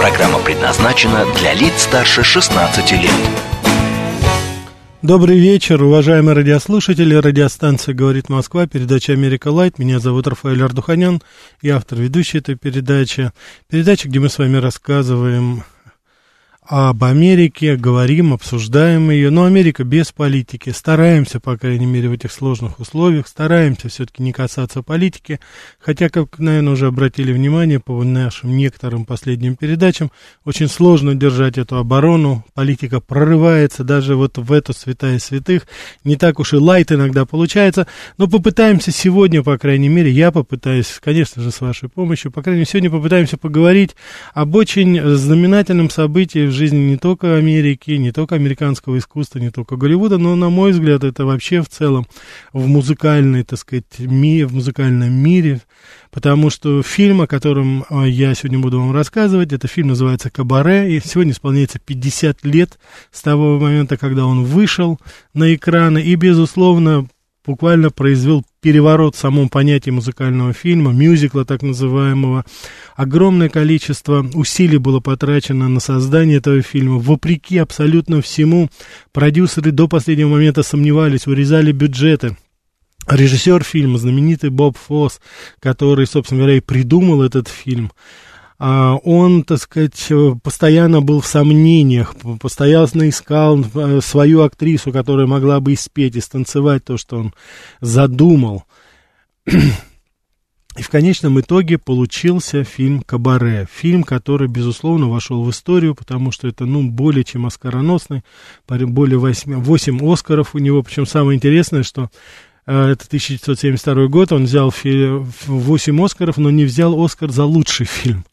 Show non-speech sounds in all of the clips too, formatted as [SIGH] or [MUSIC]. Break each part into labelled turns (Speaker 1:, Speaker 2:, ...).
Speaker 1: Программа предназначена для лиц старше 16 лет.
Speaker 2: Добрый вечер, уважаемые радиослушатели. Радиостанция «Говорит Москва», передача «Америка Лайт». Меня зовут Рафаэль Ардуханян, я автор ведущей этой передачи. Передача, где мы с вами рассказываем об Америке, говорим, обсуждаем ее, но Америка без политики. Стараемся, по крайней мере, в этих сложных условиях, стараемся все-таки не касаться политики, хотя, как, наверное, уже обратили внимание по нашим некоторым последним передачам, очень сложно держать эту оборону, политика прорывается даже вот в эту святая святых, не так уж и лайт иногда получается, но попытаемся сегодня, по крайней мере, я попытаюсь, конечно же, с вашей помощью, по крайней мере, сегодня попытаемся поговорить об очень знаменательном событии в жизни не только Америки, не только американского искусства, не только Голливуда, но, на мой взгляд, это вообще в целом в музыкальной, так сказать, ми, в музыкальном мире, потому что фильм, о котором а, я сегодня буду вам рассказывать, это фильм называется «Кабаре», и сегодня исполняется 50 лет с того момента, когда он вышел на экраны, и, безусловно, буквально произвел переворот в самом понятии музыкального фильма, мюзикла так называемого. Огромное количество усилий было потрачено на создание этого фильма. Вопреки абсолютно всему, продюсеры до последнего момента сомневались, урезали бюджеты. Режиссер фильма, знаменитый Боб Фосс, который, собственно говоря, и придумал этот фильм, он, так сказать, постоянно был в сомнениях, постоянно искал э, свою актрису, которая могла бы испеть и станцевать то, что он задумал. [CLEARS THROAT] И в конечном итоге получился фильм «Кабаре». Фильм, который, безусловно, вошел в историю, потому что это, ну, более чем оскароносный. Более 8, 8 Оскаров у него. Причем самое интересное, что э, это 1972 год, он взял 8 Оскаров, но не взял Оскар за лучший фильм.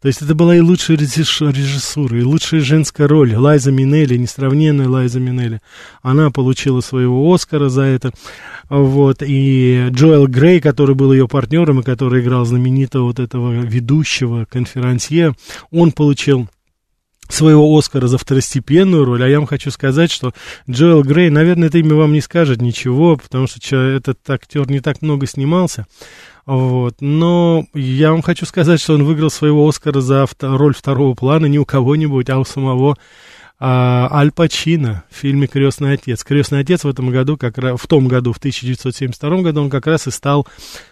Speaker 2: То есть это была и лучшая режиссура, и лучшая женская роль. Лайза Минелли, несравненная Лайза Минелли. Она получила своего Оскара за это. Вот, и Джоэл Грей, который был ее партнером и который играл знаменитого вот этого ведущего, конферансье, он получил своего Оскара за второстепенную роль, а я вам хочу сказать, что Джоэл Грей, наверное, это имя вам не скажет ничего, потому что этот актер не так много снимался, вот. Но я вам хочу сказать, что он выиграл своего Оскара за роль второго плана не у кого-нибудь, а у самого а, Аль Пачино в фильме «Крестный отец». «Крестный отец» в этом году, как раз, в том году, в 1972 году, он как раз и стал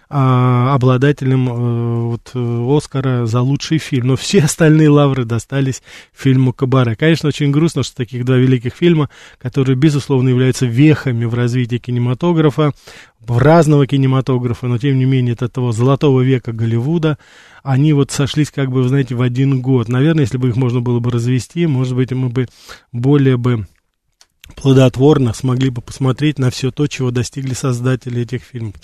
Speaker 2: а, обладателем а, вот, Оскара за лучший фильм. Но все остальные лавры достались фильму «Кабаре». Конечно, очень грустно, что таких два великих фильма, которые, безусловно, являются вехами в развитии кинематографа, в разного кинематографа, но, тем не менее, это того золотого века Голливуда, они вот сошлись, как бы, вы знаете, в один год. Наверное, если бы их можно было бы развести, может быть, мы бы более бы плодотворно смогли бы посмотреть на все то, чего достигли создатели этих фильмов.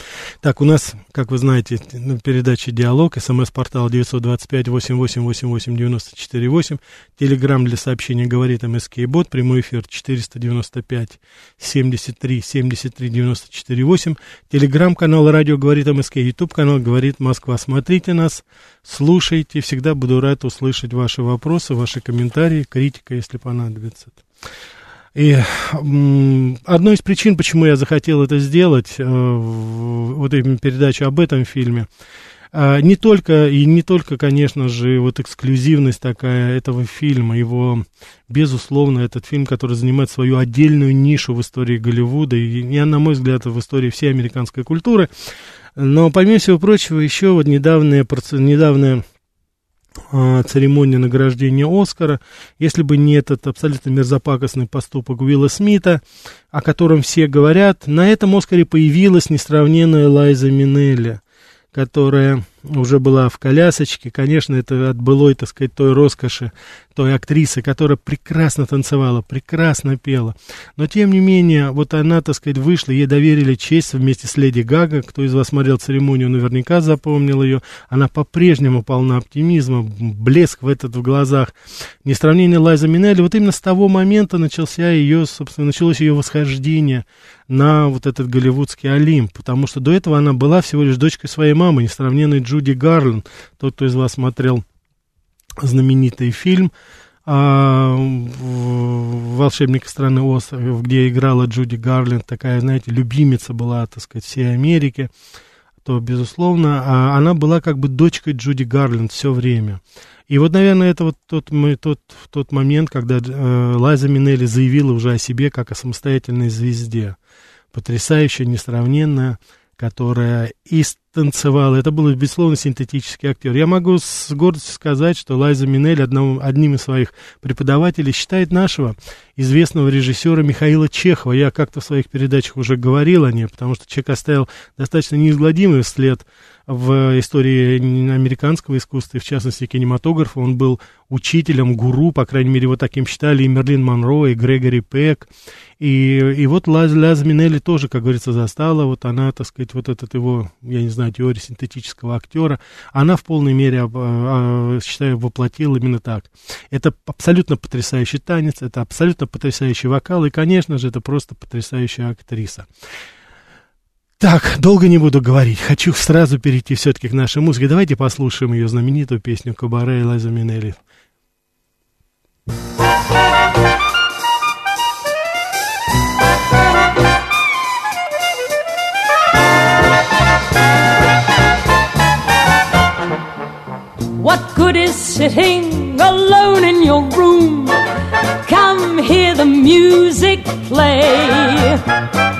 Speaker 2: Так, у нас, как вы знаете, на передаче «Диалог», смс-портал 925-8888-94-8, телеграмм для сообщения «Говорит МСК Бот», прямой эфир 495-73-73-94-8, телеграмм-канал «Радио Говорит МСК», ютуб-канал «Говорит Москва». Смотрите нас, слушайте, всегда буду рад услышать ваши вопросы, ваши комментарии, критика, если понадобится. И одной из причин, почему я захотел это сделать, э, вот именно передачу об этом фильме, э, не только, и не только, конечно же, вот эксклюзивность такая этого фильма, его, безусловно, этот фильм, который занимает свою отдельную нишу в истории Голливуда, и, на мой взгляд, в истории всей американской культуры, но, помимо всего прочего, еще вот недавнее, недавнее церемония награждения Оскара, если бы не этот абсолютно мерзопакостный поступок Уилла Смита, о котором все говорят, на этом Оскаре появилась несравненная Лайза Минелли, которая уже была в колясочке. Конечно, это от былой, так сказать, той роскоши, той актрисы, которая прекрасно танцевала, прекрасно пела. Но, тем не менее, вот она, так сказать, вышла, ей доверили честь вместе с Леди Гага. Кто из вас смотрел церемонию, наверняка запомнил ее. Она по-прежнему полна оптимизма, блеск в этот в глазах. Несравненный Лайза Минелли. Вот именно с того момента начался ее, собственно, началось ее восхождение на вот этот голливудский Олимп, потому что до этого она была всего лишь дочкой своей мамы, несравненной Джуди Гарлин. Тот, кто из вас смотрел знаменитый фильм а, «Волшебник страны Оз», где играла Джуди Гарлин, такая, знаете, любимица была, так сказать, всей Америки, то, безусловно, а она была как бы дочкой Джуди Гарлин все время. И вот, наверное, это вот тот, мы, тот, тот момент, когда э, Лайза Минелли заявила уже о себе как о самостоятельной звезде потрясающая, несравненная, которая и танцевала. Это был, безусловно, синтетический актер. Я могу с гордостью сказать, что Лайза Минель одном, одним из своих преподавателей считает нашего известного режиссера Михаила Чехова. Я как-то в своих передачах уже говорил о ней, потому что Чех оставил достаточно неизгладимый след в истории американского искусства, и в частности кинематографа. Он был учителем, гуру, по крайней мере, вот таким считали и Мерлин Монро, и Грегори Пек. И, и вот Лаз, Лаз Минелли тоже, как говорится, застала, вот она, так сказать, вот этот его, я не знаю, теория синтетического актера, она в полной мере, а, считаю, воплотила именно так. Это абсолютно потрясающий танец, это абсолютно потрясающий вокал, и, конечно же, это просто потрясающая актриса. Так, долго не буду говорить. Хочу сразу перейти все-таки к нашей музыке. Давайте послушаем ее знаменитую песню «Кабаре» и Лайза Минелли.
Speaker 3: What good is sitting alone in your room? Come hear the music play.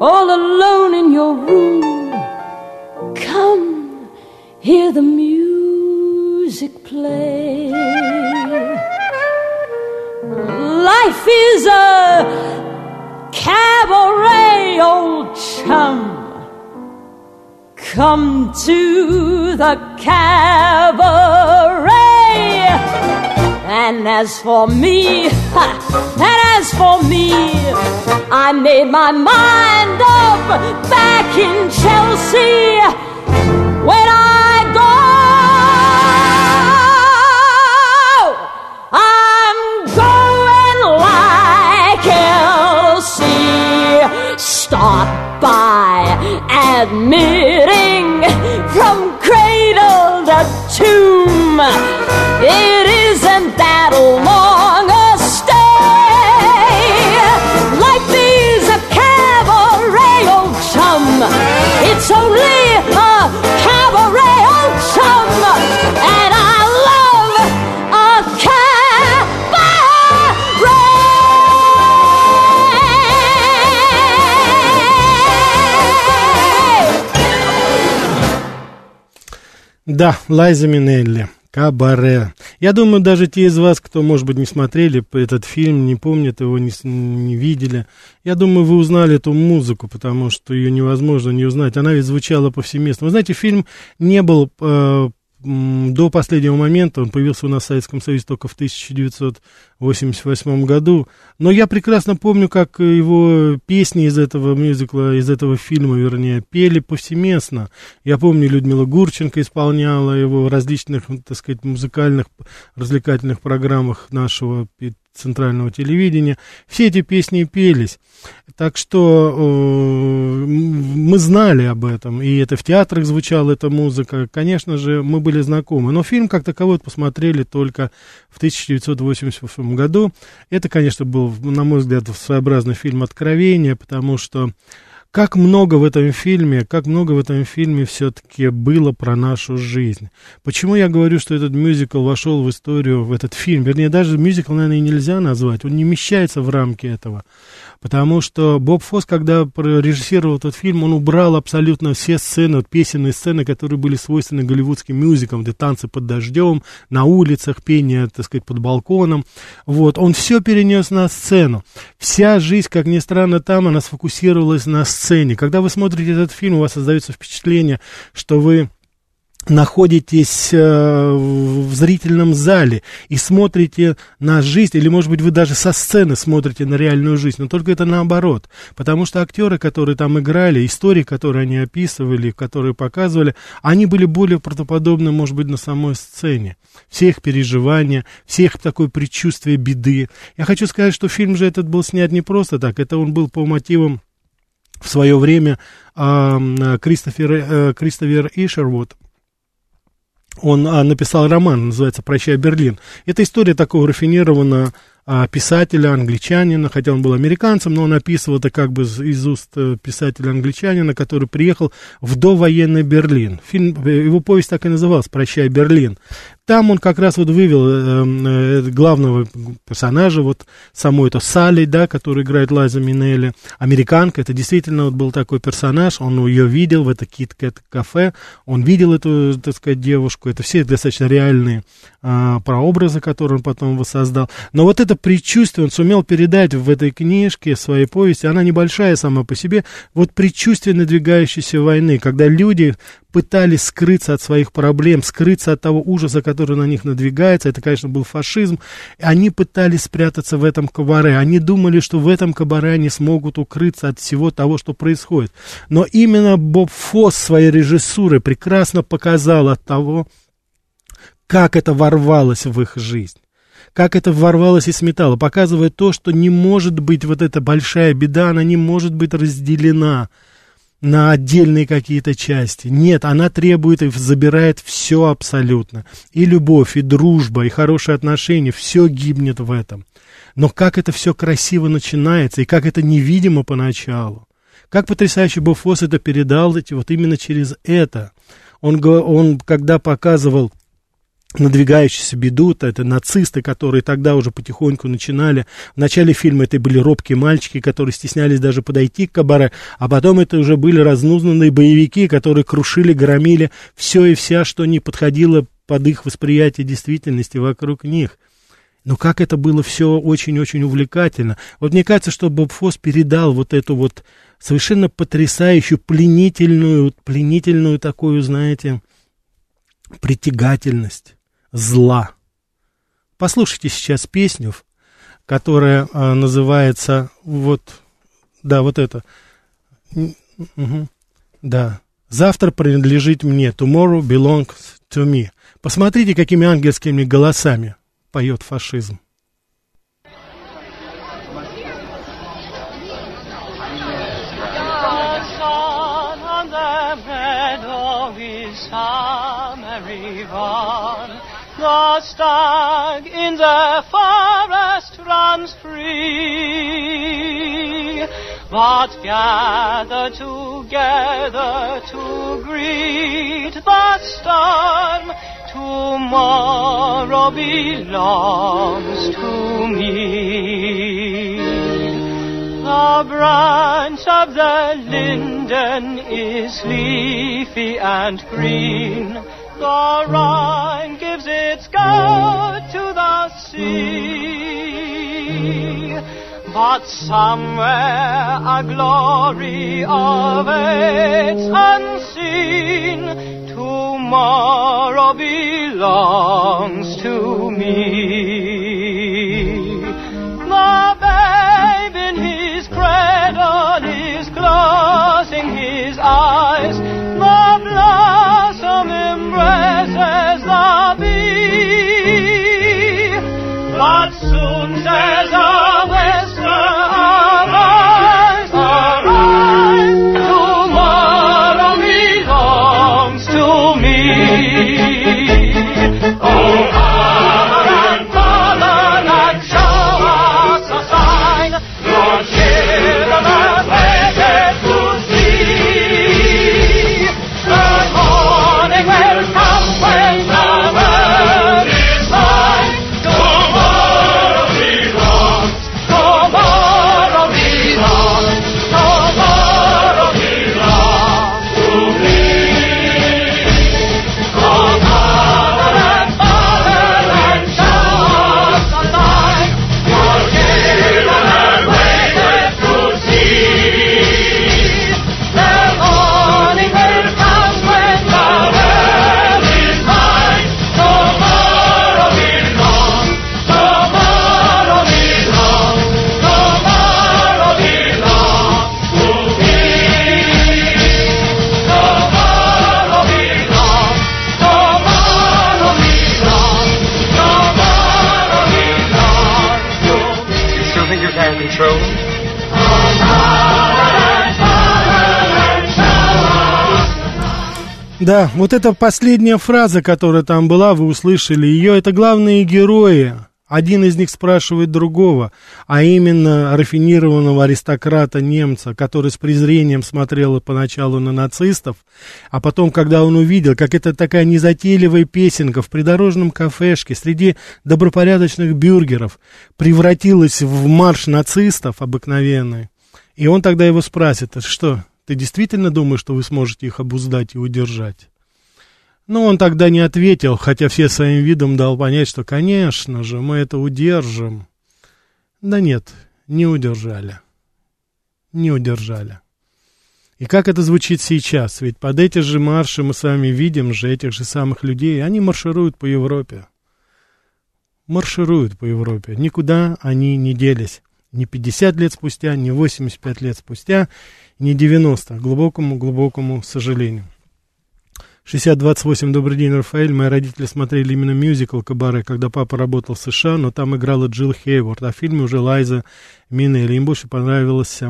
Speaker 3: all alone in your room? Come, hear the music play. Life is a cabaret, old chum. Come to the cabaret. And as for me, [LAUGHS] and as for me, I made my mind up back in Chelsea when I go. I'm going like Elsie. Start by admitting from cradle to tomb. It isn't that long
Speaker 2: Да, Лайза Минелли. Кабаре. Я думаю, даже те из вас, кто, может быть, не смотрели этот фильм, не помнят его, не, не видели, я думаю, вы узнали эту музыку, потому что ее невозможно не узнать. Она ведь звучала повсеместно. Вы знаете, фильм не был э, до последнего момента, он появился у нас в Советском Союзе только в 1988 году, но я прекрасно помню, как его песни из этого мюзикла, из этого фильма, вернее, пели повсеместно. Я помню, Людмила Гурченко исполняла его в различных, так сказать, музыкальных, развлекательных программах нашего центрального телевидения. Все эти песни пелись. Так что э, мы знали об этом, и это в театрах звучала эта музыка. Конечно же, мы были знакомы. Но фильм как таковой посмотрели только в 1988 году. Это, конечно, был, на мой взгляд, своеобразный фильм откровения, потому что как много в этом фильме, как много в этом фильме все-таки было про нашу жизнь. Почему я говорю, что этот мюзикл вошел в историю, в этот фильм? Вернее, даже мюзикл, наверное, и нельзя назвать. Он не вмещается в рамки этого. Потому что Боб Фосс, когда режиссировал этот фильм, он убрал абсолютно все сцены, вот песенные сцены, которые были свойственны голливудским мюзиклам, где танцы под дождем, на улицах, пение, так сказать, под балконом. Вот, он все перенес на сцену. Вся жизнь, как ни странно, там она сфокусировалась на сцене. Когда вы смотрите этот фильм, у вас создается впечатление, что вы находитесь э, в зрительном зале и смотрите на жизнь, или, может быть, вы даже со сцены смотрите на реальную жизнь, но только это наоборот, потому что актеры, которые там играли, истории, которые они описывали, которые показывали, они были более правдоподобны, может быть, на самой сцене. Все их переживания, все их такое предчувствие беды. Я хочу сказать, что фильм же этот был снят не просто так, это он был по мотивам в свое время э, Кристофер, э, Кристофер Ишервуд, он а, написал роман, называется «Прощай, Берлин». Это история такого рафинированного а, писателя, англичанина, хотя он был американцем, но он описывал это как бы из уст э, писателя-англичанина, который приехал в довоенный Берлин. Фильм, э, его повесть так и называлась «Прощай, Берлин». Там он как раз вот вывел э, э, главного персонажа, вот саму эту Салли, да, которую играет Лайза Минелли, американка, это действительно вот был такой персонаж, он ее видел в это кит-кэт кафе, он видел эту, так сказать, девушку, это все достаточно реальные э, прообразы, которые он потом воссоздал. Но вот это предчувствие он сумел передать в этой книжке, в своей повести, она небольшая сама по себе, вот предчувствие надвигающейся войны, когда люди пытались скрыться от своих проблем, скрыться от того ужаса, который на них надвигается. Это, конечно, был фашизм. Они пытались спрятаться в этом кабаре. Они думали, что в этом кабаре они смогут укрыться от всего того, что происходит. Но именно Боб Фосс своей режиссурой прекрасно показал от того, как это ворвалось в их жизнь как это ворвалось и сметало, показывая то, что не может быть вот эта большая беда, она не может быть разделена на отдельные какие-то части. Нет, она требует и забирает все абсолютно. И любовь, и дружба, и хорошие отношения, все гибнет в этом. Но как это все красиво начинается, и как это невидимо поначалу. Как потрясающе Бофос это передал вот именно через это. Он, он когда показывал надвигающуюся беду, то это нацисты, которые тогда уже потихоньку начинали. В начале фильма это были робкие мальчики, которые стеснялись даже подойти к кабаре, а потом это уже были разнузнанные боевики, которые крушили, громили все и вся, что не подходило под их восприятие действительности вокруг них. Но как это было все очень-очень увлекательно. Вот мне кажется, что Боб Фосс передал вот эту вот совершенно потрясающую, пленительную, пленительную такую, знаете, притягательность зла. Послушайте сейчас песню, которая э, называется вот, да, вот это. Угу, да. Завтра принадлежит мне. Tomorrow belongs to me. Посмотрите, какими ангельскими голосами поет фашизм. The stag in the forest runs free, but gather together to greet the storm. Tomorrow belongs to me. The branch of the linden is leafy and green
Speaker 4: the Rhine gives its gout to the sea. But somewhere a glory awaits unseen. Tomorrow belongs to me. The babe in his cradle is closing his eyes. The embraces the bee. But soon says a whisper, arise,
Speaker 2: Да, вот эта последняя фраза, которая там была, вы услышали ее, это главные герои. Один из них спрашивает другого, а именно рафинированного аристократа-немца, который с презрением смотрел поначалу на нацистов, а потом, когда он увидел, как это такая незатейливая песенка в придорожном кафешке среди добропорядочных бюргеров превратилась в марш нацистов обыкновенный, и он тогда его спросит, «А что, ты действительно думаешь, что вы сможете их обуздать и удержать? Но он тогда не ответил, хотя все своим видом дал понять, что, конечно же, мы это удержим. Да нет, не удержали. Не удержали. И как это звучит сейчас? Ведь под эти же марши мы с вами видим же этих же самых людей. Они маршируют по Европе. Маршируют по Европе. Никуда они не делись. Ни 50 лет спустя, ни 85 лет спустя, ни 90. К глубокому-глубокому сожалению. 6028, добрый день, Рафаэль. Мои родители смотрели именно мюзикл «Кабаре», когда папа работал в США, но там играла Джилл Хейворд, а в фильме уже Лайза Минелли. Им больше понравилось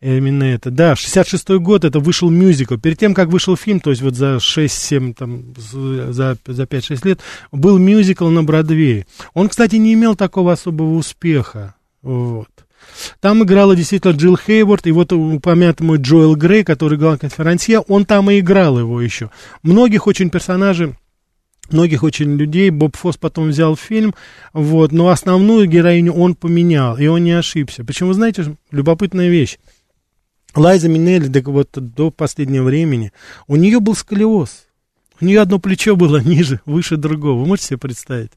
Speaker 2: именно это. Да, 66-й год, это вышел мюзикл. Перед тем, как вышел фильм, то есть вот за 6-7, там, за, за 5-6 лет, был мюзикл на Бродвее. Он, кстати, не имел такого особого успеха. Вот. Там играла действительно Джилл Хейворд, и вот упомянутый мой Джоэл Грей, который играл конферансье, он там и играл его еще. Многих очень персонажей многих очень людей. Боб Фосс потом взял фильм, вот, но основную героиню он поменял, и он не ошибся. Почему, знаете, любопытная вещь. Лайза Минелли, так вот до последнего времени, у нее был сколиоз. У нее одно плечо было [LAUGHS] ниже, выше другого. Вы можете себе представить?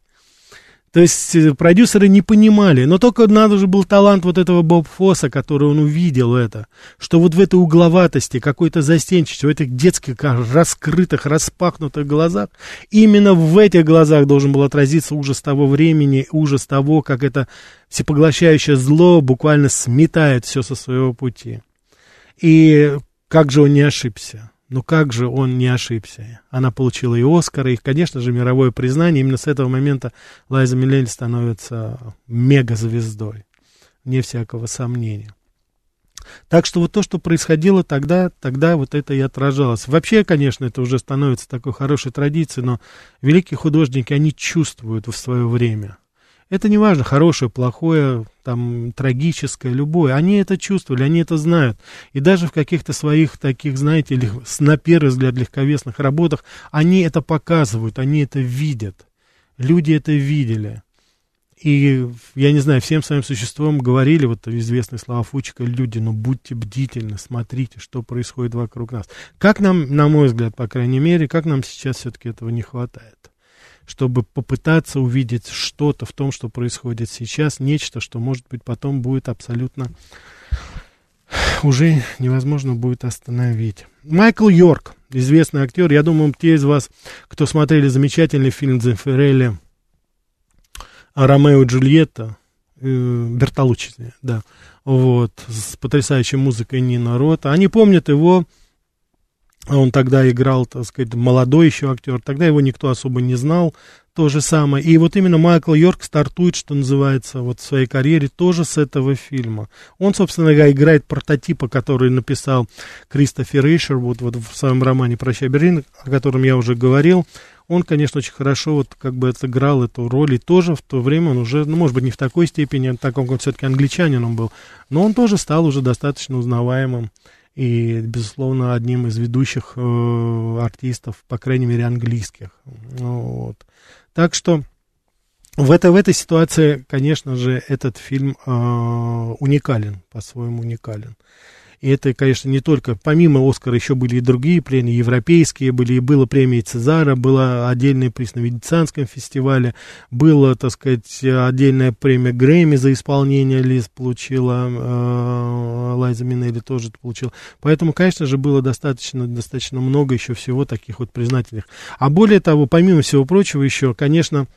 Speaker 2: То есть э, продюсеры не понимали, но только надо же был талант вот этого Боб Фосса, который он увидел это, что вот в этой угловатости, какой-то застенчивости, в этих детских раскрытых, распахнутых глазах, именно в этих глазах должен был отразиться ужас того времени, ужас того, как это всепоглощающее зло буквально сметает все со своего пути. И как же он не ошибся? Ну как же он не ошибся? Она получила и Оскар, и, конечно же, мировое признание. Именно с этого момента Лайза Миллель становится мегазвездой. Не всякого сомнения. Так что вот то, что происходило тогда, тогда вот это и отражалось. Вообще, конечно, это уже становится такой хорошей традицией, но великие художники, они чувствуют в свое время. Это не важно, хорошее, плохое, там, трагическое, любое. Они это чувствовали, они это знают. И даже в каких-то своих таких, знаете, на первый взгляд легковесных работах, они это показывают, они это видят. Люди это видели. И, я не знаю, всем своим существом говорили, вот известные слова Фучика, люди, ну будьте бдительны, смотрите, что происходит вокруг нас. Как нам, на мой взгляд, по крайней мере, как нам сейчас все-таки этого не хватает? Чтобы попытаться увидеть что-то в том, что происходит сейчас, нечто, что, может быть, потом будет абсолютно уже невозможно будет остановить. Майкл Йорк, известный актер. Я думаю, те из вас, кто смотрели замечательный фильм Дзефирелли «Ромео и Джульетта», э, Бертолуччи, да, вот, с потрясающей музыкой Нина Рота, они помнят его он тогда играл, так сказать, молодой еще актер, тогда его никто особо не знал, то же самое. И вот именно Майкл Йорк стартует, что называется, вот в своей карьере тоже с этого фильма. Он, собственно говоря, играет прототипа, который написал Кристофер Эйшер вот, вот в своем романе «Прощай, Берлин», о котором я уже говорил. Он, конечно, очень хорошо вот как бы отыграл эту роль, и тоже в то время он уже, ну, может быть, не в такой степени, так как он все-таки англичанин он был, но он тоже стал уже достаточно узнаваемым и, безусловно, одним из ведущих э, артистов, по крайней мере, английских. Вот. Так что в, это, в этой ситуации, конечно же, этот фильм э, уникален, по-своему уникален. И это, конечно, не только, помимо Оскара еще были и другие премии, европейские были, и была премия Цезара, была отдельный приз на Венецианском фестивале, была, так сказать, отдельная премия Грэмми за исполнение Лиз получила, э, Лайза Минелли тоже это получила. Поэтому, конечно же, было достаточно, достаточно много еще всего таких вот признательных. А более того, помимо всего прочего еще, конечно,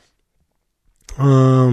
Speaker 2: э,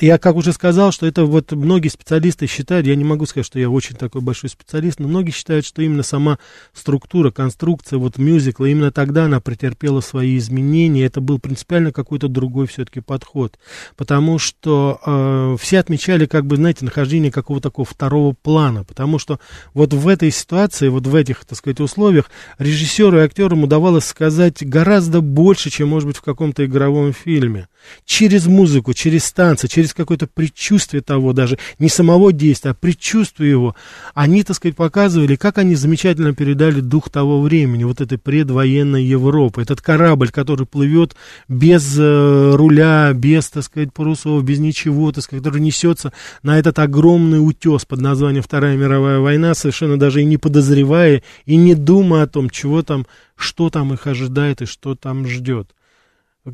Speaker 2: я, как уже сказал, что это вот многие специалисты считают, я не могу сказать, что я очень такой большой специалист, но многие считают, что именно сама структура, конструкция вот мюзикла, именно тогда она претерпела свои изменения, это был принципиально какой-то другой все-таки подход, потому что э, все отмечали, как бы, знаете, нахождение какого-то такого второго плана, потому что вот в этой ситуации, вот в этих, так сказать, условиях режиссеру и актерам удавалось сказать гораздо больше, чем, может быть, в каком-то игровом фильме, через музыку, через танцы, через через какое-то предчувствие того, даже не самого действия, а предчувствие его, они, так сказать, показывали, как они замечательно передали дух того времени, вот этой предвоенной Европы. Этот корабль, который плывет без э, руля, без, так сказать, парусов, без ничего, так сказать, который несется на этот огромный утес под названием Вторая мировая война, совершенно даже и не подозревая, и не думая о том, чего там, что там их ожидает и что там ждет.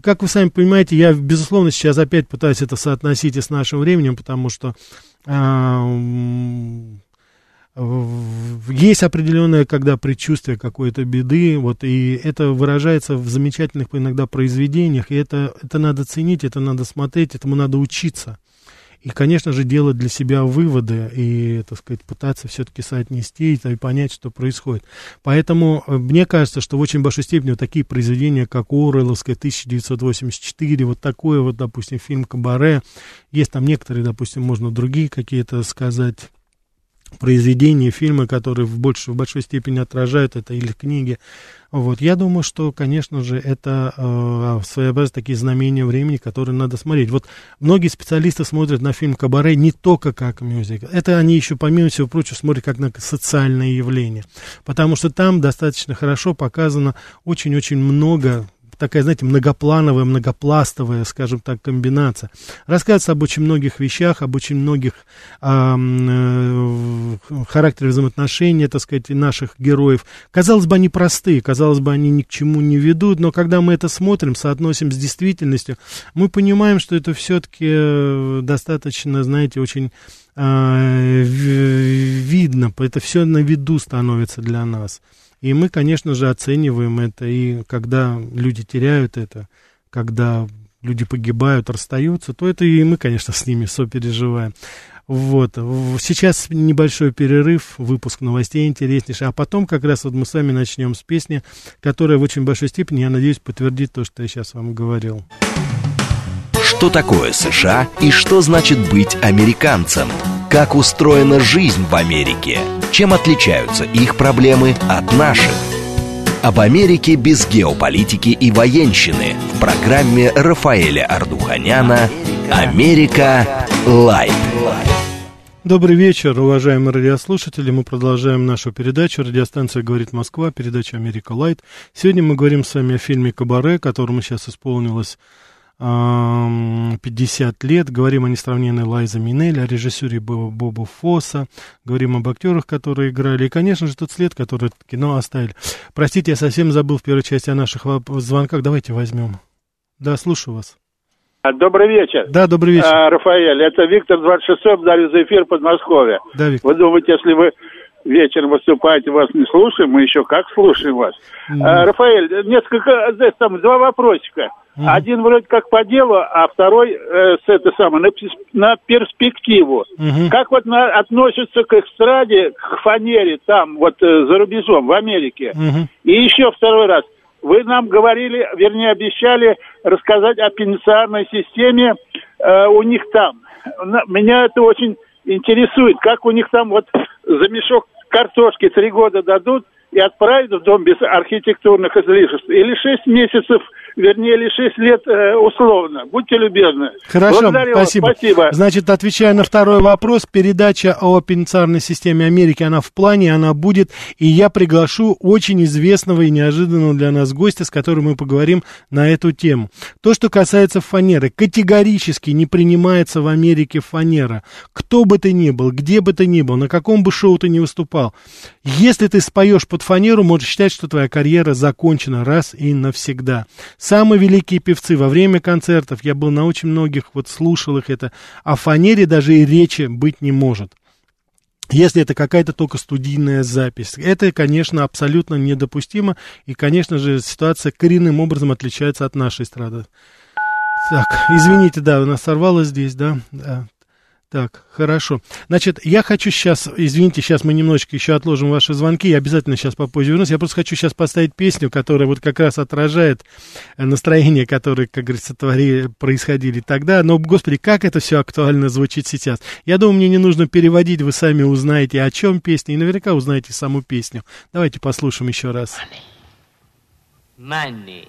Speaker 2: Как вы сами понимаете, я, безусловно, сейчас опять пытаюсь это соотносить и с нашим временем, потому что э, есть определенное, когда предчувствие какой-то беды, вот, и это выражается в замечательных иногда произведениях, и это, это надо ценить, это надо смотреть, этому надо учиться и, конечно же, делать для себя выводы и, так сказать, пытаться все-таки соотнести и понять, что происходит. Поэтому э, мне кажется, что в очень большой степени вот такие произведения, как Оруэлловская 1984, вот такое вот, допустим, фильм «Кабаре», есть там некоторые, допустим, можно другие какие-то сказать произведения, фильмы, которые в, больш, в большой степени отражают это, или книги. Вот. Я думаю, что, конечно же, это э, своеобразные такие знамения времени, которые надо смотреть. Вот многие специалисты смотрят на фильм «Кабаре» не только как мюзикл. Это они еще, помимо всего прочего, смотрят как на социальное явление. Потому что там достаточно хорошо показано очень-очень много такая, знаете, многоплановая, многопластовая, скажем так, комбинация. Рассказывается об очень многих вещах, об очень многих э, э, характерах взаимоотношений, так сказать, наших героев. Казалось бы, они простые, казалось бы, они ни к чему не ведут, но когда мы это смотрим, соотносим с действительностью, мы понимаем, что это все-таки э, достаточно, знаете, очень э, видно, это все на виду становится для нас. И мы, конечно же, оцениваем это, и когда люди теряют это, когда люди погибают, расстаются, то это и мы, конечно, [LAUGHS] с ними сопереживаем. Вот. Сейчас небольшой перерыв, выпуск новостей интереснейший, а потом как раз вот мы с вами начнем с песни, которая в очень большой степени, я надеюсь, подтвердит то, что я сейчас вам говорил.
Speaker 1: Что такое США и что значит быть американцем? Как устроена жизнь в Америке? Чем отличаются их проблемы от наших? Об Америке без геополитики и военщины в программе Рафаэля Ардуханяна «Америка. Лайт».
Speaker 2: Добрый вечер, уважаемые радиослушатели. Мы продолжаем нашу передачу. Радиостанция «Говорит Москва», передача «Америка Лайт». Сегодня мы говорим с вами о фильме «Кабаре», которому сейчас исполнилось 50 лет. Говорим о несравненной Лайзе Минелли, о режиссере Бо- Бобу Фосса. Говорим об актерах, которые играли. И, конечно же, тот след, который кино оставили. Простите, я совсем забыл в первой части о наших звонках. Давайте возьмем. Да, слушаю вас.
Speaker 5: А, Добрый вечер.
Speaker 2: Да, добрый вечер.
Speaker 5: А, Рафаэль, это Виктор 26 благодарю за эфир Подмосковья.
Speaker 2: Да, Виктор.
Speaker 5: Вы думаете, если вы вечером выступаете, вас не слушаем, мы еще как слушаем вас. А, Рафаэль, несколько, здесь там два вопросика. Один вроде как по делу, а второй э, с этой самой, на, на перспективу.
Speaker 2: Мгм.
Speaker 5: Как вот на- относятся к эстраде, к фанере там, вот э, за рубежом, в Америке?
Speaker 2: Мгм.
Speaker 5: И еще второй раз. Вы нам говорили, вернее, обещали рассказать о пенсионной системе э, у них там. На- Меня это очень интересует, как у них там вот за мешок картошки три года дадут и отправят в дом без архитектурных излишеств. Или шесть месяцев, вернее, или шесть лет э, условно. Будьте любезны.
Speaker 2: Хорошо,
Speaker 5: Благодарю вас,
Speaker 2: спасибо.
Speaker 5: спасибо.
Speaker 2: Значит, отвечая на второй вопрос, передача о пенитенциарной системе Америки, она в плане, она будет, и я приглашу очень известного и неожиданного для нас гостя, с которым мы поговорим на эту тему. То, что касается фанеры, категорически не принимается в Америке фанера. Кто бы ты ни был, где бы ты ни был, на каком бы шоу ты ни выступал, если ты споешь под фанеру, можешь считать, что твоя карьера закончена раз и навсегда. Самые великие певцы во время концертов, я был на очень многих, вот слушал их это, о фанере даже и речи быть не может. Если это какая-то только студийная запись. Это, конечно, абсолютно недопустимо. И, конечно же, ситуация коренным образом отличается от нашей страны. Так, извините, да, у нас сорвалось здесь, да? да. Так, хорошо. Значит, я хочу сейчас, извините, сейчас мы немножечко еще отложим ваши звонки, я обязательно сейчас попозже вернусь. Я просто хочу сейчас поставить песню, которая вот как раз отражает э, настроение, которое, как говорится, твори, происходили тогда. Но, господи, как это все актуально звучит сейчас. Я думаю, мне не нужно переводить, вы сами узнаете, о чем песня, и наверняка узнаете саму песню. Давайте послушаем еще раз.
Speaker 6: Money.
Speaker 3: Money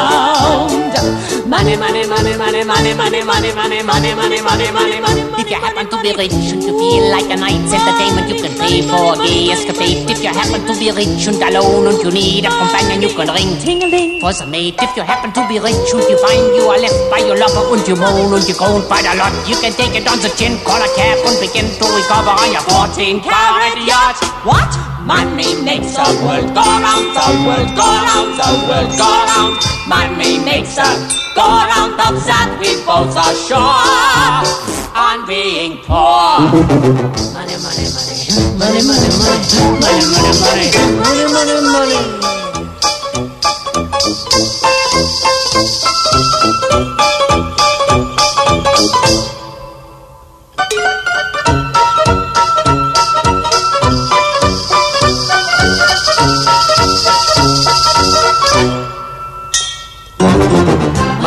Speaker 6: Money, money, money, money, money, money, money, money, money. If you happen to be rich and you feel like a night's entertainment, you can pay for a gay escapade. If you happen to be rich and alone and you need a companion, you can ring ting-a-ling for some mate. If you happen to be rich and you find you are left by your lover and you moan and you groan quite a lot, you can take it on the chin, call a cab and begin to recover on your 14 carat yacht.
Speaker 3: What?
Speaker 6: Money makes the world go round, the world go round, the world go round. Money makes the go round of that we both are sure on being poor. Money, money, money, money, money, money, money, money, money, money, money, money. Money,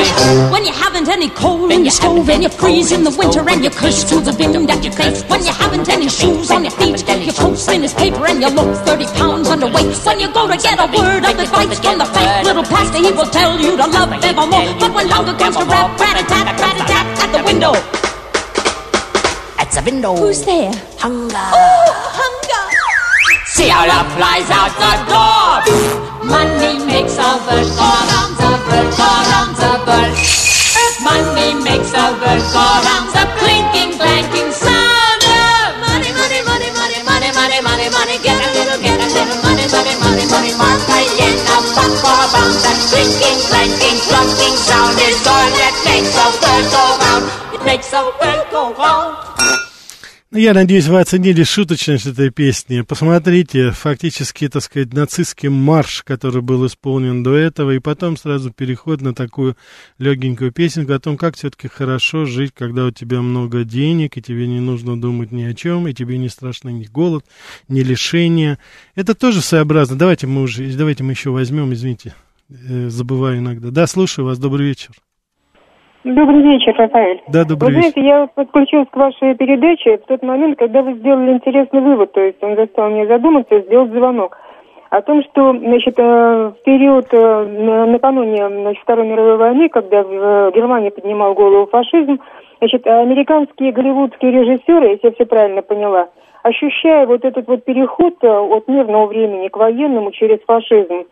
Speaker 3: When you haven't any coal in your stove and you freeze in the winter and you curse to the wind that you face. When you haven't any shoes on your feet, your coat's thin as paper and you look 30 pounds underweight. When you go to get a word of advice from the fake little pastor, he will tell you to love evermore. But when hunger comes to rap, rat-a-tat, rat-a-tat at the window.
Speaker 6: At the window.
Speaker 3: Who's there?
Speaker 6: Hunger.
Speaker 3: Oh, hunger!
Speaker 6: See how love flies out the door.
Speaker 3: Money makes the world go round, the go round, the world.
Speaker 6: Money makes the world go round. The clinking, clanking sound of money, money, money, money, money, money, money, money. Get a little, get a little money, money, money, money. Mark a yen, a buck or a pound. That clinking, clanking, clunking sound is all that makes the world go round. It makes the world go round.
Speaker 2: Ну, Я надеюсь, вы оценили шуточность этой песни. Посмотрите, фактически, так сказать, нацистский марш, который был исполнен до этого, и потом сразу переход на такую легенькую песенку о том, как все-таки хорошо жить, когда у тебя много денег, и тебе не нужно думать ни о чем, и тебе не страшно ни голод, ни лишение. Это тоже своеобразно. Давайте мы уже, давайте мы еще возьмем, извините, э, забываю иногда. Да, слушаю вас, добрый вечер.
Speaker 7: Добрый вечер, Рафаэль.
Speaker 2: Да, добрый
Speaker 7: Вы знаете, я подключилась к вашей передаче в тот момент, когда вы сделали интересный вывод, то есть он заставил меня задуматься, сделать звонок о том, что, значит, э, в период э, на- накануне значит, Второй мировой войны, когда в э, Германии поднимал голову фашизм, значит, американские голливудские режиссеры, если я все правильно поняла, ощущая вот этот вот переход от мирного времени к военному через фашизм,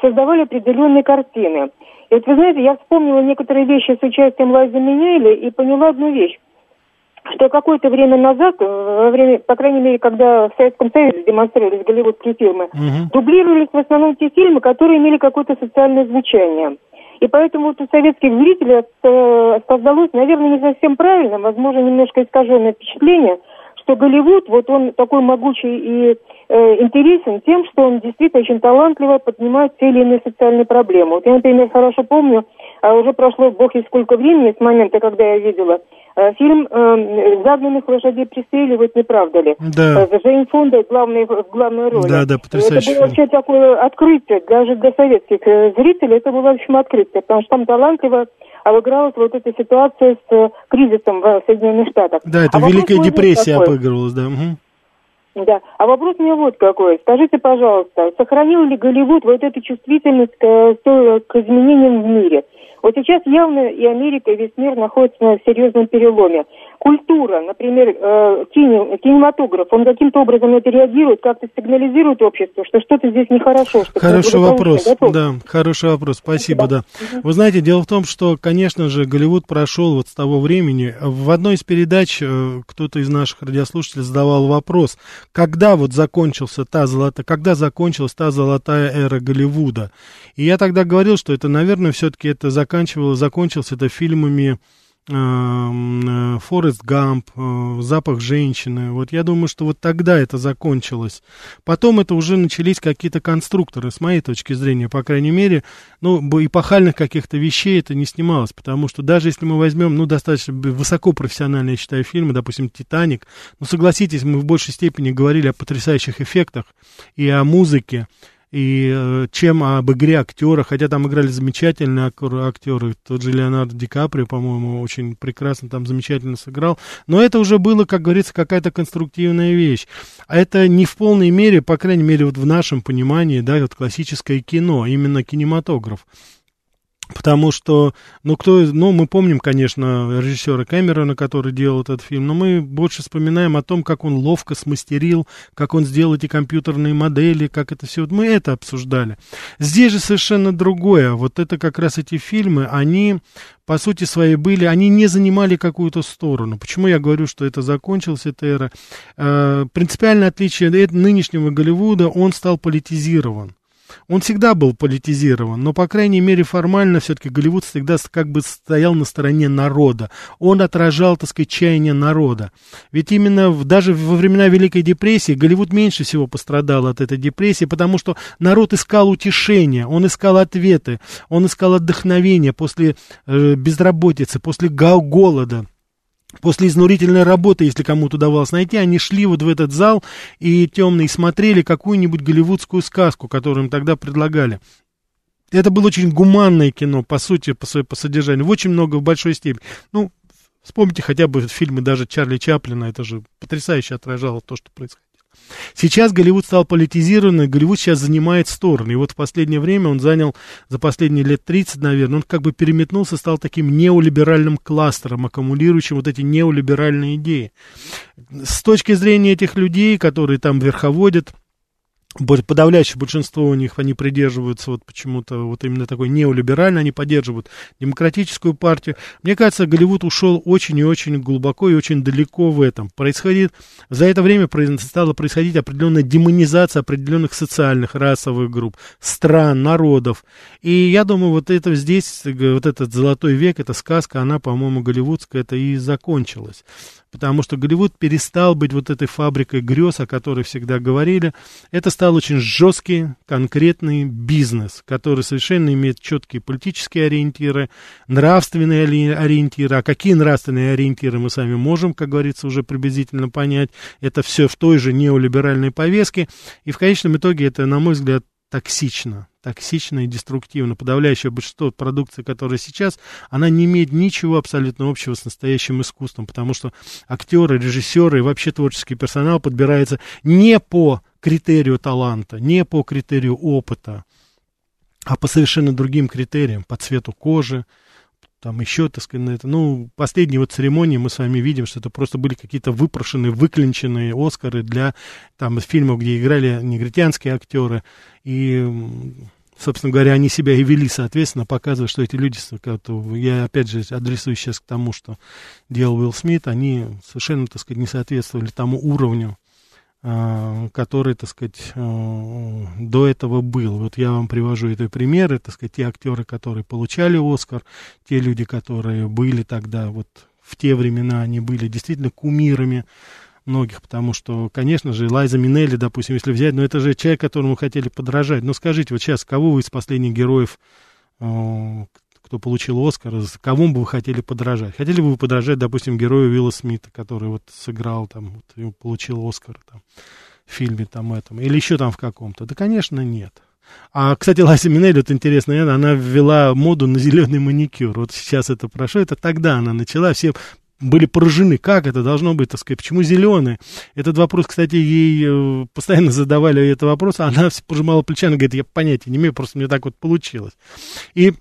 Speaker 7: создавали определенные картины. И вот вы знаете, я вспомнила некоторые вещи с участием Лайза Минейли и поняла одну вещь что какое-то время назад, э, во время, по крайней мере, когда в Советском Союзе демонстрировались голливудские фильмы,
Speaker 2: Мгм.
Speaker 7: дублировались в основном те фильмы, которые имели какое-то социальное звучание. И поэтому вот у советских зрителей э, создалось, наверное, не совсем правильно, возможно, немножко искаженное впечатление, что Голливуд, вот он такой могучий и э, интересен тем, что он действительно очень талантливо поднимает те или иные социальные проблемы. Вот я, например, хорошо помню, а уже прошло бог и сколько времени с момента, когда я видела э, фильм э, «Загнанных лошадей пристреливают, не правда ли?»
Speaker 2: Да.
Speaker 7: Э, Джейн Фонда главной, в главной роли.
Speaker 2: Да, да, потрясающий
Speaker 7: Это было вообще такое открытие, даже для советских э, зрителей это было, в общем, открытие, потому что там талантливо обыгралась вот эта ситуация с э, кризисом в Соединенных Штатах.
Speaker 2: Да, это
Speaker 7: А
Speaker 2: Великая депрессия
Speaker 7: какой.
Speaker 2: обыгрывалась, да. мгм.
Speaker 7: Да. А вопрос у меня вот какой. Скажите, пожалуйста, сохранил ли Голливуд вот эту чувствительность к, к изменениям в мире? Вот сейчас явно и Америка, и весь мир находятся на серьезном переломе. Культура, например, э, кине- кинематограф, он каким-то образом это реагирует, как-то сигнализирует обществу, что что-то здесь нехорошо. Что
Speaker 2: Хороший вопрос,
Speaker 7: готов.
Speaker 2: да, хороший вопрос, спасибо, да. Вы знаете, дело в том, что, конечно же, Голливуд прошел вот с того времени. В одной из передач э, кто-то из наших радиослушателей задавал вопрос, когда вот закончился та золотая, когда закончилась та золотая эра Голливуда. И я тогда говорил, что это, наверное, все-таки это заканчивалось, закончилось это фильмами Форест Гамп, э, Запах женщины. Вот я думаю, что вот тогда это закончилось. Потом это уже начались какие-то конструкторы, с моей точки зрения, по крайней мере, ну, эпохальных каких-то вещей это не снималось, потому что даже если мы возьмем, ну, достаточно высокопрофессиональные, я считаю, фильмы, допустим, «Титаник», ну, согласитесь, мы в большей степени говорили о потрясающих эффектах и о музыке, и э, чем об игре актера, хотя там играли замечательные ак- актеры, тот же Леонардо Ди Каприо, по-моему, очень прекрасно там замечательно сыграл, но это уже было, как говорится, какая-то конструктивная вещь. А это не в полной мере, по крайней мере, вот в нашем понимании, да, вот классическое кино, именно кинематограф. Потому что, ну, кто, ну, мы помним, конечно, режиссера Кэмерона, который делал этот фильм, но мы больше вспоминаем о том, как он ловко смастерил, как он сделал эти компьютерные модели, как это все, вот мы это обсуждали. Здесь же совершенно другое. Вот это как раз эти фильмы, они, по сути своей, были, они не занимали какую-то сторону. Почему я говорю, что это закончилась эта эра? Э, принципиальное отличие э- нынешнего Голливуда, он стал политизирован. Он всегда был политизирован, но, по крайней мере, формально все-таки Голливуд всегда как бы стоял на стороне народа. Он отражал, так сказать, чаяние народа. Ведь именно в- даже во времена Великой депрессии Голливуд меньше всего пострадал от этой депрессии, потому что народ искал утешения, он искал ответы, он искал отдохновения после э, безработицы, после голода после изнурительной работы, если кому-то удавалось найти, они шли вот в этот зал и темные смотрели какую-нибудь голливудскую сказку, которую им тогда предлагали. Это было очень гуманное кино, по сути, по, своей- по содержанию, очень много, в большой степени. Ну, вспомните хотя бы фильмы даже Чарли Чаплина, это же потрясающе отражало то, что происходило. Сейчас Голливуд стал политизированным, Голливуд сейчас занимает стороны. И вот в последнее время он занял, за последние лет 30, наверное, он как бы переметнулся, стал таким неолиберальным кластером, аккумулирующим вот эти неолиберальные идеи. С точки зрения этих людей, которые там верховодят, подавляющее большинство у них, они придерживаются вот почему-то вот именно такой неолиберально, они поддерживают демократическую партию. Мне кажется, Голливуд ушел очень и очень глубоко и очень далеко в этом. Происходит, за это время стала происходить определенная демонизация определенных социальных, расовых групп, стран, народов. И я думаю, вот это здесь, вот этот золотой век, эта сказка, она, по-моему, голливудская, это и закончилась. Потому что Голливуд перестал быть вот этой фабрикой грез, о которой всегда говорили. Это стал очень жесткий, конкретный бизнес, который совершенно имеет четкие политические ориентиры, нравственные ориентиры. А какие нравственные ориентиры мы сами можем, как говорится, уже приблизительно понять. Это все в той же неолиберальной повестке. И в конечном итоге это, на мой взгляд, токсично, токсично и деструктивно. Подавляющее большинство продукции, которая сейчас, она не имеет ничего абсолютно общего с настоящим искусством, потому что актеры, режиссеры и вообще творческий персонал подбирается не по критерию таланта, не по критерию опыта, а по совершенно другим критериям, по цвету кожи, там еще, так сказать, на это. Ну, последние вот церемонии мы с вами видим, что это просто были какие-то выпрошенные, выклинченные Оскары для там фильмов, где играли негритянские актеры. И, собственно говоря, они себя и вели, соответственно, показывая, что эти люди, я опять же адресую сейчас к тому, что делал Уилл Смит, они совершенно, так сказать, не соответствовали тому уровню а, который, так сказать, а, до этого был. Вот я вам привожу эти примеры, так сказать, те актеры, которые получали Оскар, те люди, которые были тогда, вот в те времена они были действительно кумирами многих, потому что, конечно же, Лайза Минелли, допустим, если взять, ну это же человек, которому хотели подражать. Но скажите, вот сейчас, кого вы из последних героев, а, кто получил Оскар, кому бы вы хотели подражать? Хотели бы вы подражать, допустим, герою Уилла Смита, который вот сыграл там, вот, получил Оскар там, в фильме там этом, или еще там в каком-то? Да, конечно, нет. А, кстати, Лайса Минелли, вот интересно, она ввела моду на зеленый маникюр. Вот сейчас это прошло, это тогда она начала, все были поражены, как это должно быть, так сказать, почему зеленый? Этот вопрос, кстати, ей э, постоянно задавали этот вопрос, а она [LAUGHS] пожимала плечами, говорит, я понятия не имею, просто мне так вот получилось. И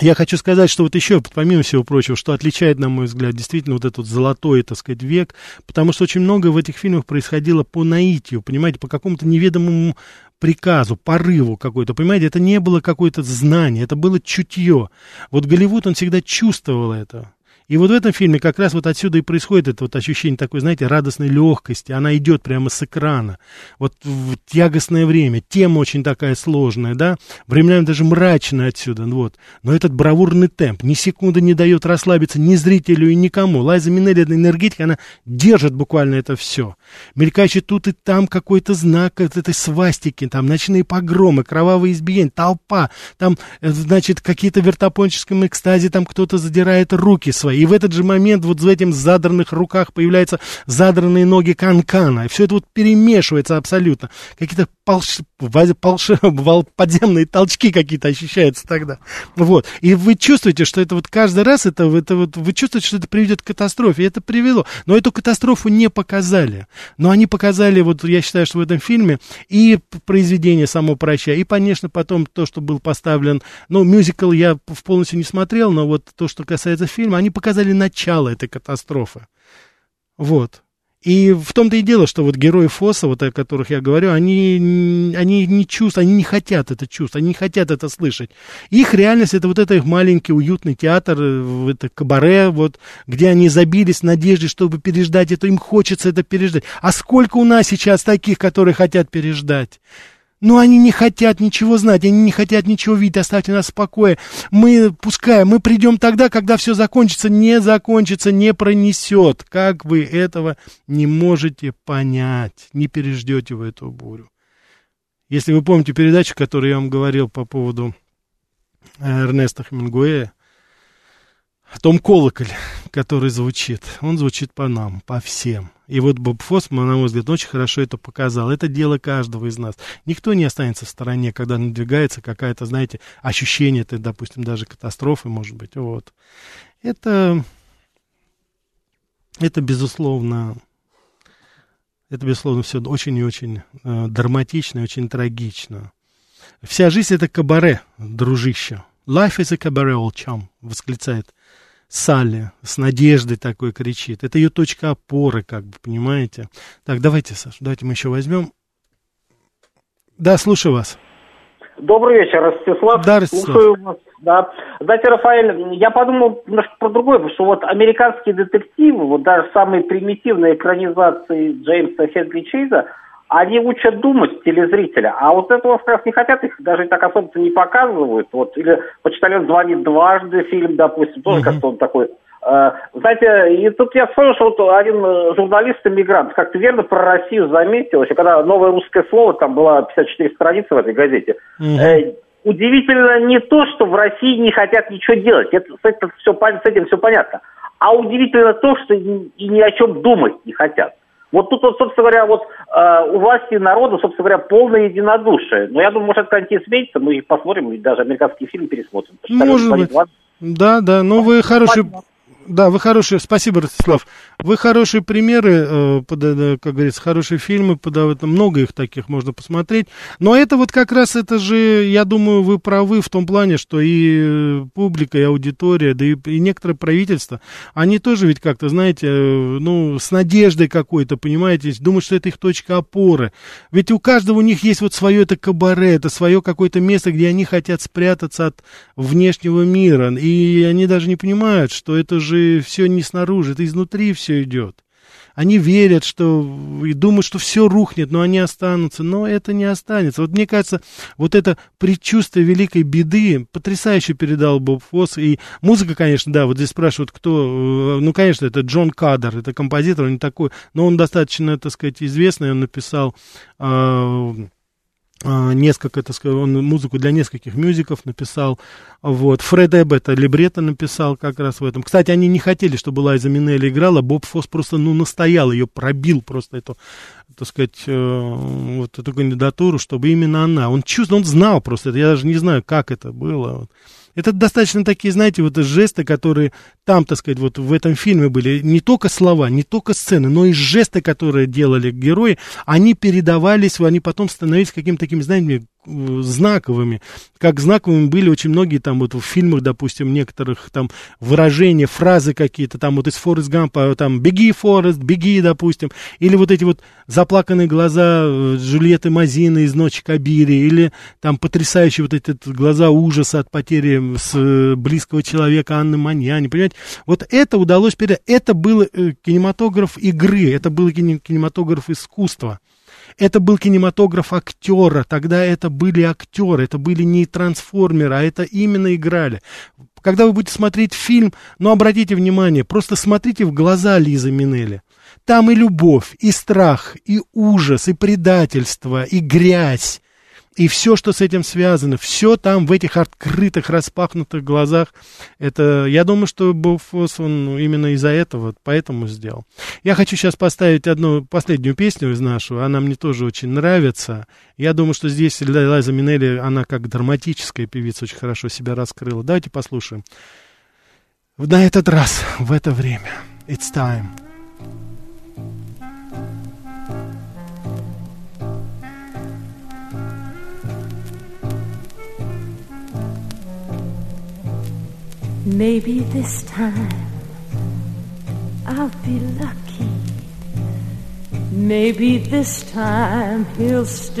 Speaker 2: я хочу сказать, что вот еще, помимо всего прочего, что отличает, на мой взгляд, действительно вот этот золотой, так сказать, век, потому что очень много в этих фильмах происходило по наитию, понимаете, по какому-то неведомому приказу, порыву какой-то, понимаете, это не было какое-то знание, это было чутье. Вот Голливуд, он всегда чувствовал это. И вот в этом фильме как раз вот отсюда и происходит это вот ощущение такой, знаете, радостной легкости. Она идет прямо с экрана. Вот в тягостное время. Тема очень такая сложная, да. Временами даже мрачная отсюда. Вот. Но этот бравурный темп ни секунды не дает расслабиться ни зрителю и никому. Лайза Минелли, эта энергетика, она держит буквально это все. Мелькающий тут и там какой-то знак этой свастики, там ночные погромы, кровавые избиения, толпа, там, э, значит, какие-то вертопонческом экстазе, там кто-то задирает руки свои. И в этот же момент вот в этих задранных руках появляются задранные ноги канкана. И все это вот перемешивается абсолютно. Какие-то. [LAUGHS] подземные толчки какие-то ощущаются тогда. Вот. И вы чувствуете, что это вот каждый раз, это, это вот, вы чувствуете, что это приведет к катастрофе. И это привело. Но эту катастрофу не показали. Но они показали, вот я считаю, что в этом фильме и произведение само проща, и, конечно, потом то, что был поставлен, ну, мюзикл я полностью не смотрел, но вот то, что касается фильма, они показали начало этой катастрофы. Вот. И в том-то и дело, что вот герои Фоса, вот о которых я говорю, они, они не чувствуют, они не хотят это чувствовать, они не хотят это слышать. Их реальность это вот этот маленький уютный театр, это кабаре, вот, где они забились в надежде, чтобы переждать это, им хочется это переждать. А сколько у нас сейчас таких, которые хотят переждать? Но они не хотят ничего знать, они не хотят ничего видеть, оставьте нас в покое. Мы, пускай, мы придем тогда, когда все закончится, не закончится, не пронесет. Как вы этого не можете понять, не переждете вы эту бурю. Если вы помните передачу, которую я вам говорил по поводу э, Эрнеста Хемингуэя, том колоколь, который звучит, он звучит по нам, по всем. И вот Боб Фосс, на мой взгляд, очень хорошо это показал. Это дело каждого из нас. Никто не останется в стороне, когда надвигается какая-то, знаете, ощущение, это, допустим, даже катастрофы, может быть. Вот. Это, это безусловно, это, безусловно, все очень и очень э, драматично очень трагично. Вся жизнь это кабаре, дружище. Life is a cabaret, old chum, восклицает Салли с надеждой такой кричит. Это ее точка опоры, как бы, понимаете? Так, давайте, Саша, давайте мы еще возьмем. Да, слушаю вас.
Speaker 8: Добрый вечер, Ростислав.
Speaker 2: Да, Ростислав.
Speaker 8: Слушаю вас. Да. Знаете, Рафаэль, я подумал немножко про другое, потому что вот американские детективы, вот даже самые примитивные экранизации Джеймса Хедли Чейза, они учат думать телезрителя, а вот этого как раз не хотят, их даже так особо не показывают. Вот, или «Почтальон звонит дважды» фильм, допустим, тоже uh-huh. как-то он такой э, Знаете, и тут я вспомнил, что вот один журналист-иммигрант как-то верно про Россию заметил, еще когда новое русское слово, там была 54 страницы в этой газете. Э, Удивительно не то, что в России не хотят ничего делать, это, с, все, с этим все понятно, а удивительно то, что и, и ни о чем думать не хотят. Вот тут, вот, собственно говоря, вот э, у власти и народа, собственно говоря, полное единодушие. Но я думаю, может, когда конец месяца мы их посмотрим, и даже американский фильм пересмотрим.
Speaker 2: Может быть. Да, да, ну вы хороший... Да, вы хорошие, спасибо, Ростислав. Вы хорошие примеры, э, да, как говорится, хорошие фильмы, подавать, много их таких можно посмотреть. Но это вот как раз, это же, я думаю, вы правы в том плане, что и э, публика, и аудитория, да и, и некоторые правительства, они тоже ведь как-то, знаете, э, ну, с надеждой какой-то, понимаете, думают, что это их точка опоры. Ведь у каждого у них есть вот свое это кабаре, это свое какое-то место, где они хотят спрятаться от внешнего мира. И они даже не понимают, что это же все не снаружи, это изнутри все идет. Они верят, что и думают, что все рухнет, но они останутся. Но это не останется. Вот мне кажется, вот это предчувствие великой беды потрясающе передал Боб Фосс. И музыка, конечно, да, вот здесь спрашивают, кто... э, Ну, конечно, это Джон Кадер, это композитор, он не такой, но он достаточно, так сказать, известный. Он написал э, несколько, так сказать, он музыку для нескольких мюзиков написал, вот, Фред Эббет либретто написал как раз в этом. Кстати, они не хотели, чтобы Лайза Минелли играла, Боб Фосс просто, ну, настоял, ее пробил просто эту, так сказать, э, вот эту кандидатуру, чтобы именно она. Он чувствовал, он знал просто я даже не знаю, как это было. Это достаточно такие, знаете, вот жесты, которые там, так сказать, вот в этом фильме были не только слова, не только сцены, но и жесты, которые делали герои, они передавались, они потом становились какими-то такими, знаете, знаковыми. Как знаковыми были очень многие там вот в фильмах, допустим, некоторых там выражения, фразы какие-то, там вот из Форест Гампа, там «беги, Форест, беги», допустим, или вот эти вот заплаканные глаза э, Джульетты Мазины из «Ночи Кабири», или там потрясающие вот эти глаза ужаса от потери с э, близкого человека Анны Маньяни, понимаете? Вот это удалось передать. Это был э, кинематограф игры, это был кине- кинематограф искусства. Это был кинематограф актера, тогда это были актеры, это были не трансформеры, а это именно играли. Когда вы будете смотреть фильм, ну, обратите внимание, просто смотрите в глаза Лизы Минелли. Там и любовь, и страх, и ужас, и предательство, и грязь, и все, что с этим связано, все там в этих открытых, распахнутых глазах, это, я думаю, что Боб Фосс, он ну, именно из-за этого, поэтому сделал. Я хочу сейчас поставить одну последнюю песню из нашу, она мне тоже очень нравится. Я думаю, что здесь Лайза Минелли, она как драматическая певица очень хорошо себя раскрыла. Давайте послушаем. На этот раз, в это время. It's time.
Speaker 3: Maybe this time I'll be lucky. Maybe this time he'll stay.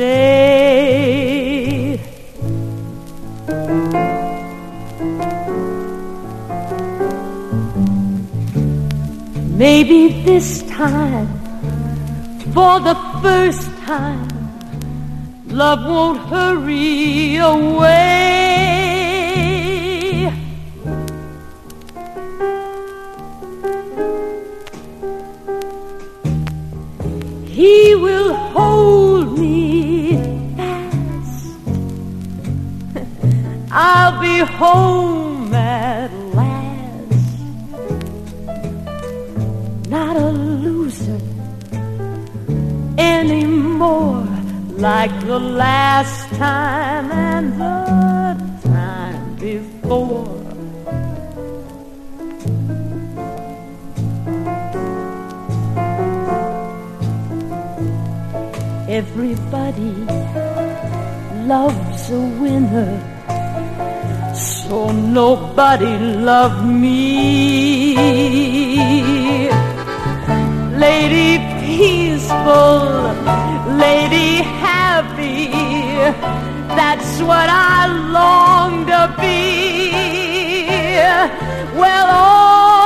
Speaker 3: Maybe this time, for the first time, love won't hurry away. He will hold me fast. [LAUGHS] I'll be home at last. Not a loser anymore like the last time and the time before. Everybody loves a winner, so nobody loved me. Lady peaceful, lady happy, that's what I long to be. Well, all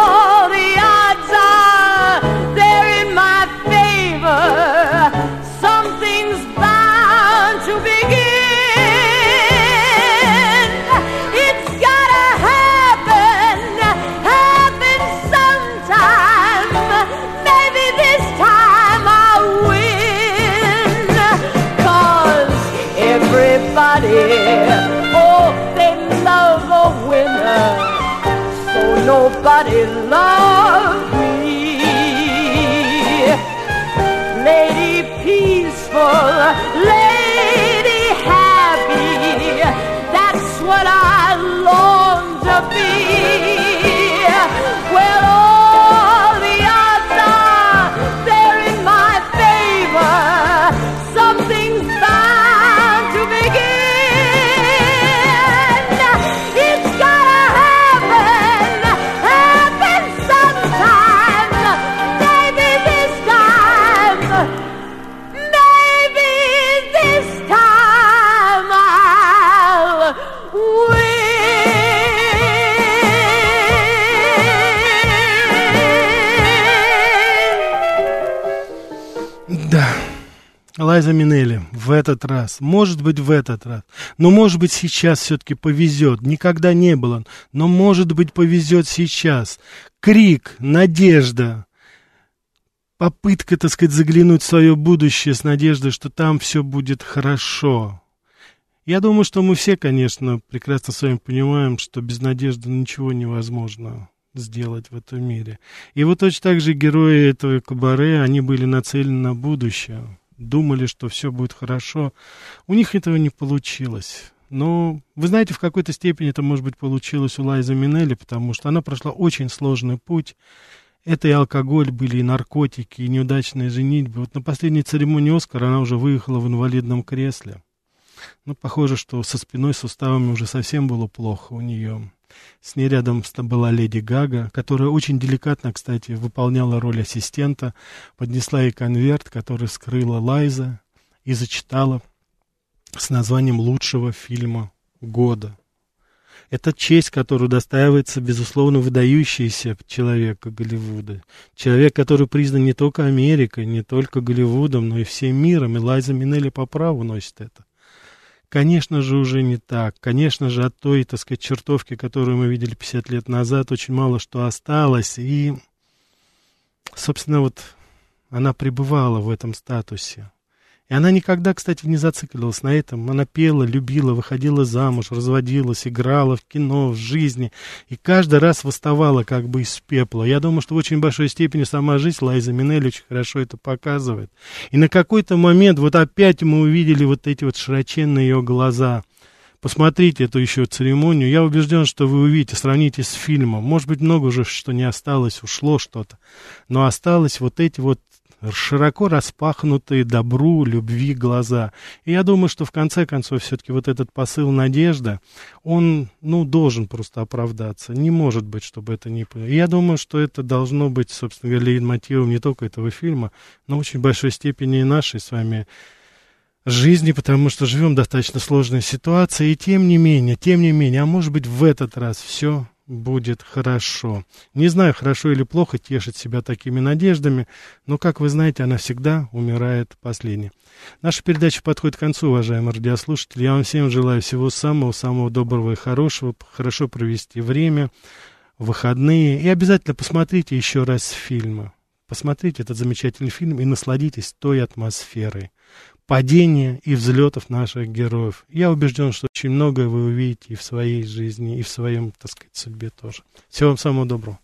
Speaker 2: Лайза Минелли, в этот раз, может быть, в этот раз, но, может быть, сейчас все-таки повезет, никогда не было, но, может быть, повезет сейчас. Крик, надежда, попытка, так сказать, заглянуть в свое будущее с надеждой, что там все будет хорошо. Я думаю, что мы все, конечно, прекрасно с вами понимаем, что без надежды ничего невозможно сделать в этом мире. И вот точно так же герои этого кабаре, они были нацелены на будущее, думали, что все будет хорошо. У них этого не получилось. Но вы знаете, в какой-то степени это, может быть, получилось у Лайзы Минелли, потому что она прошла очень сложный путь. Это и алкоголь были, и наркотики, и неудачные женитьбы. Вот на последней церемонии Оскара она уже выехала в инвалидном кресле. Ну, похоже, что со спиной, суставами уже совсем было плохо у нее. С ней рядом была леди Гага, которая очень деликатно, кстати, выполняла роль ассистента, поднесла ей конверт, который скрыла Лайза и зачитала с названием лучшего фильма года. Это честь, которую достаивается, безусловно, выдающийся человек Голливуда. Человек, который признан не только Америкой, не только Голливудом, но и всем миром. И Лайза Минелли по праву носит это. Конечно же, уже не так. Конечно же, от той, так сказать, чертовки, которую мы видели 50 лет назад, очень мало что осталось. И, собственно, вот она пребывала в этом статусе. И она никогда, кстати, не зацикливалась на этом. Она пела, любила, выходила замуж, разводилась, играла в кино, в жизни. И каждый раз восставала как бы из пепла. Я думаю, что в очень большой степени сама жизнь Лайза Минелли очень хорошо это показывает. И на какой-то момент вот опять мы увидели вот эти вот широченные ее глаза. Посмотрите эту еще церемонию. Я убежден, что вы увидите, сравните с фильмом. Может быть, много уже что не осталось, ушло что-то. Но осталось вот эти вот широко распахнутые добру, любви глаза. И я думаю, что в конце концов все-таки вот этот посыл надежда, он, ну, должен просто оправдаться. Не может быть, чтобы это не... Я думаю, что это должно быть, собственно говоря, мотивом не только этого фильма, но в очень большой степени и нашей с вами жизни, потому что живем в достаточно сложной ситуации, и тем не менее, тем не менее, а может быть в этот раз все будет хорошо. Не знаю, хорошо или плохо тешить себя такими надеждами, но, как вы знаете, она всегда умирает последней. Наша передача подходит к концу, уважаемые радиослушатели. Я вам всем желаю всего самого-самого доброго и хорошего, хорошо провести время, выходные. И обязательно посмотрите еще раз фильмы. Посмотрите этот замечательный фильм и насладитесь той атмосферой падения и взлетов наших героев. Я убежден, что очень многое вы увидите и в своей жизни, и в своем, так сказать, судьбе тоже. Всего вам самого доброго.